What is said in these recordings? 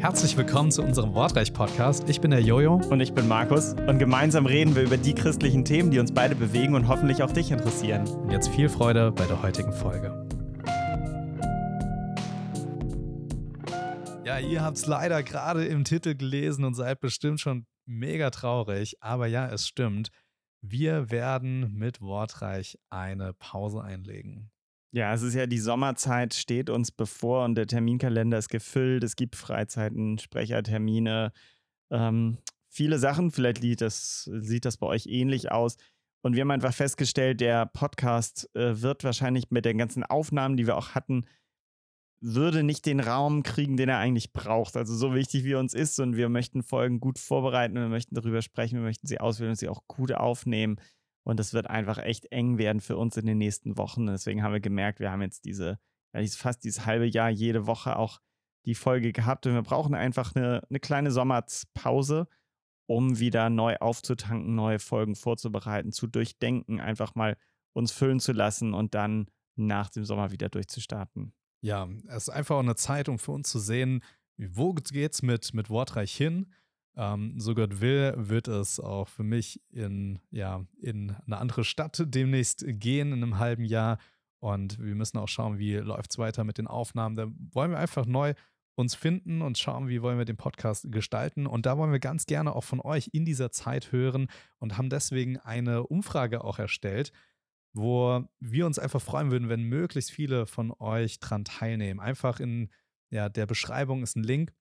Herzlich willkommen zu unserem Wortreich-Podcast. Ich bin der Jojo. Und ich bin Markus. Und gemeinsam reden wir über die christlichen Themen, die uns beide bewegen und hoffentlich auch dich interessieren. Und jetzt viel Freude bei der heutigen Folge. Ja, ihr habt es leider gerade im Titel gelesen und seid bestimmt schon mega traurig. Aber ja, es stimmt. Wir werden mit Wortreich eine Pause einlegen. Ja, es ist ja die Sommerzeit, steht uns bevor und der Terminkalender ist gefüllt. Es gibt Freizeiten, Sprechertermine, ähm, viele Sachen. Vielleicht sieht das, sieht das bei euch ähnlich aus. Und wir haben einfach festgestellt, der Podcast äh, wird wahrscheinlich mit den ganzen Aufnahmen, die wir auch hatten, würde nicht den Raum kriegen, den er eigentlich braucht. Also so wichtig wie uns ist und wir möchten Folgen gut vorbereiten, wir möchten darüber sprechen, wir möchten sie auswählen und sie auch gut aufnehmen. Und es wird einfach echt eng werden für uns in den nächsten Wochen. Deswegen haben wir gemerkt, wir haben jetzt diese, ja, fast dieses halbe Jahr jede Woche auch die Folge gehabt. Und wir brauchen einfach eine, eine kleine Sommerpause, um wieder neu aufzutanken, neue Folgen vorzubereiten, zu durchdenken, einfach mal uns füllen zu lassen und dann nach dem Sommer wieder durchzustarten. Ja, es ist einfach auch eine Zeit, um für uns zu sehen, wo geht's mit, mit Wortreich hin ähm, so Gott will, wird es auch für mich in, ja, in eine andere Stadt demnächst gehen in einem halben Jahr. Und wir müssen auch schauen, wie läuft es weiter mit den Aufnahmen. Da wollen wir einfach neu uns finden und schauen, wie wollen wir den Podcast gestalten. Und da wollen wir ganz gerne auch von euch in dieser Zeit hören und haben deswegen eine Umfrage auch erstellt, wo wir uns einfach freuen würden, wenn möglichst viele von euch dran teilnehmen. Einfach in ja, der Beschreibung ist ein Link,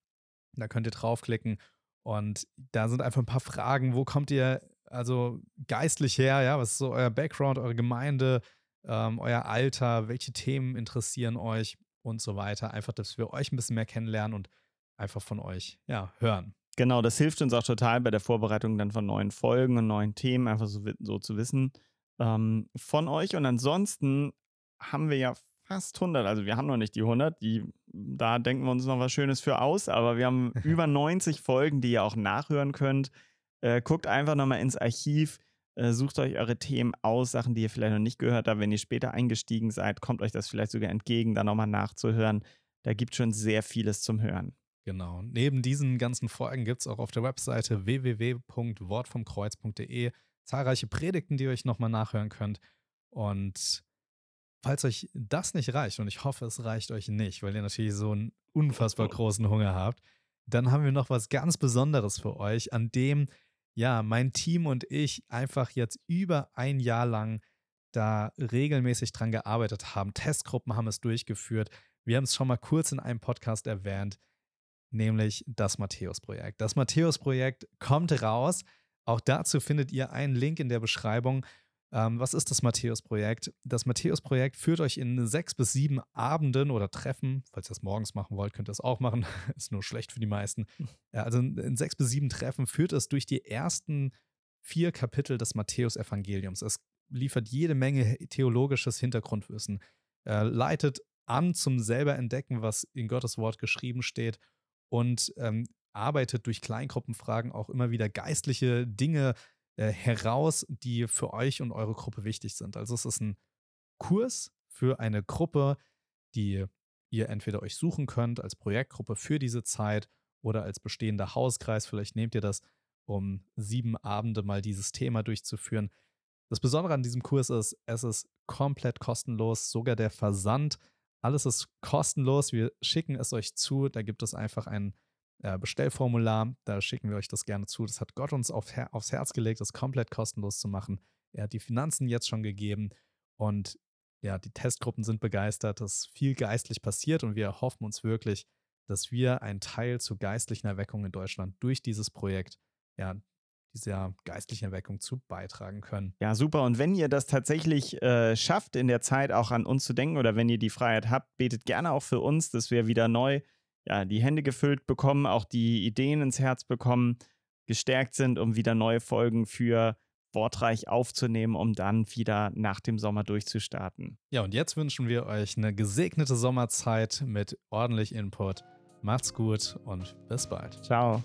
da könnt ihr draufklicken und da sind einfach ein paar Fragen. Wo kommt ihr also geistlich her? Ja, was ist so euer Background, eure Gemeinde, ähm, euer Alter? Welche Themen interessieren euch und so weiter? Einfach, dass wir euch ein bisschen mehr kennenlernen und einfach von euch ja, hören. Genau, das hilft uns auch total bei der Vorbereitung dann von neuen Folgen und neuen Themen, einfach so, so zu wissen ähm, von euch. Und ansonsten haben wir ja fast 100. Also wir haben noch nicht die 100. Die, da denken wir uns noch was Schönes für aus. Aber wir haben über 90 Folgen, die ihr auch nachhören könnt. Äh, guckt einfach nochmal ins Archiv. Äh, sucht euch eure Themen aus, Sachen, die ihr vielleicht noch nicht gehört habt. Wenn ihr später eingestiegen seid, kommt euch das vielleicht sogar entgegen, da nochmal nachzuhören. Da gibt es schon sehr vieles zum Hören. Genau. Neben diesen ganzen Folgen gibt es auch auf der Webseite www.wortvomkreuz.de zahlreiche Predigten, die ihr euch nochmal nachhören könnt. Und Falls euch das nicht reicht, und ich hoffe, es reicht euch nicht, weil ihr natürlich so einen unfassbar großen Hunger habt, dann haben wir noch was ganz Besonderes für euch, an dem ja mein Team und ich einfach jetzt über ein Jahr lang da regelmäßig dran gearbeitet haben. Testgruppen haben es durchgeführt. Wir haben es schon mal kurz in einem Podcast erwähnt, nämlich das Matthäus-Projekt. Das Matthäus-Projekt kommt raus. Auch dazu findet ihr einen Link in der Beschreibung. Ähm, was ist das Matthäus-Projekt? Das Matthäus-Projekt führt euch in sechs bis sieben Abenden oder Treffen, falls ihr das morgens machen wollt, könnt ihr das auch machen, ist nur schlecht für die meisten. Ja, also in, in sechs bis sieben Treffen führt es durch die ersten vier Kapitel des Matthäus-Evangeliums. Es liefert jede Menge theologisches Hintergrundwissen, er leitet an zum selber entdecken, was in Gottes Wort geschrieben steht und ähm, arbeitet durch Kleingruppenfragen auch immer wieder geistliche Dinge äh, heraus, die für euch und eure Gruppe wichtig sind. Also es ist ein Kurs für eine Gruppe, die ihr entweder euch suchen könnt als Projektgruppe für diese Zeit oder als bestehender Hauskreis. Vielleicht nehmt ihr das, um sieben Abende mal dieses Thema durchzuführen. Das Besondere an diesem Kurs ist, es ist komplett kostenlos, sogar der Versand. Alles ist kostenlos. Wir schicken es euch zu. Da gibt es einfach einen Bestellformular. Da schicken wir euch das gerne zu. Das hat Gott uns auf, aufs Herz gelegt, das komplett kostenlos zu machen. Er hat die Finanzen jetzt schon gegeben und ja, die Testgruppen sind begeistert, dass viel geistlich passiert und wir hoffen uns wirklich, dass wir einen Teil zur geistlichen Erweckung in Deutschland durch dieses Projekt, ja, dieser geistlichen Erweckung zu beitragen können. Ja, super. Und wenn ihr das tatsächlich äh, schafft, in der Zeit auch an uns zu denken oder wenn ihr die Freiheit habt, betet gerne auch für uns, dass wir wieder neu ja, die Hände gefüllt bekommen, auch die Ideen ins Herz bekommen, gestärkt sind, um wieder neue Folgen für Wortreich aufzunehmen, um dann wieder nach dem Sommer durchzustarten. Ja, und jetzt wünschen wir euch eine gesegnete Sommerzeit mit ordentlich Input. Macht's gut und bis bald. Ciao.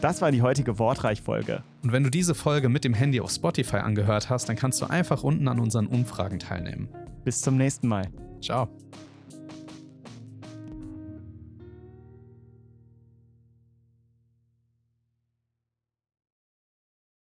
Das war die heutige Wortreich-Folge. Und wenn du diese Folge mit dem Handy auf Spotify angehört hast, dann kannst du einfach unten an unseren Umfragen teilnehmen. Bis zum nächsten Mal. Ciao.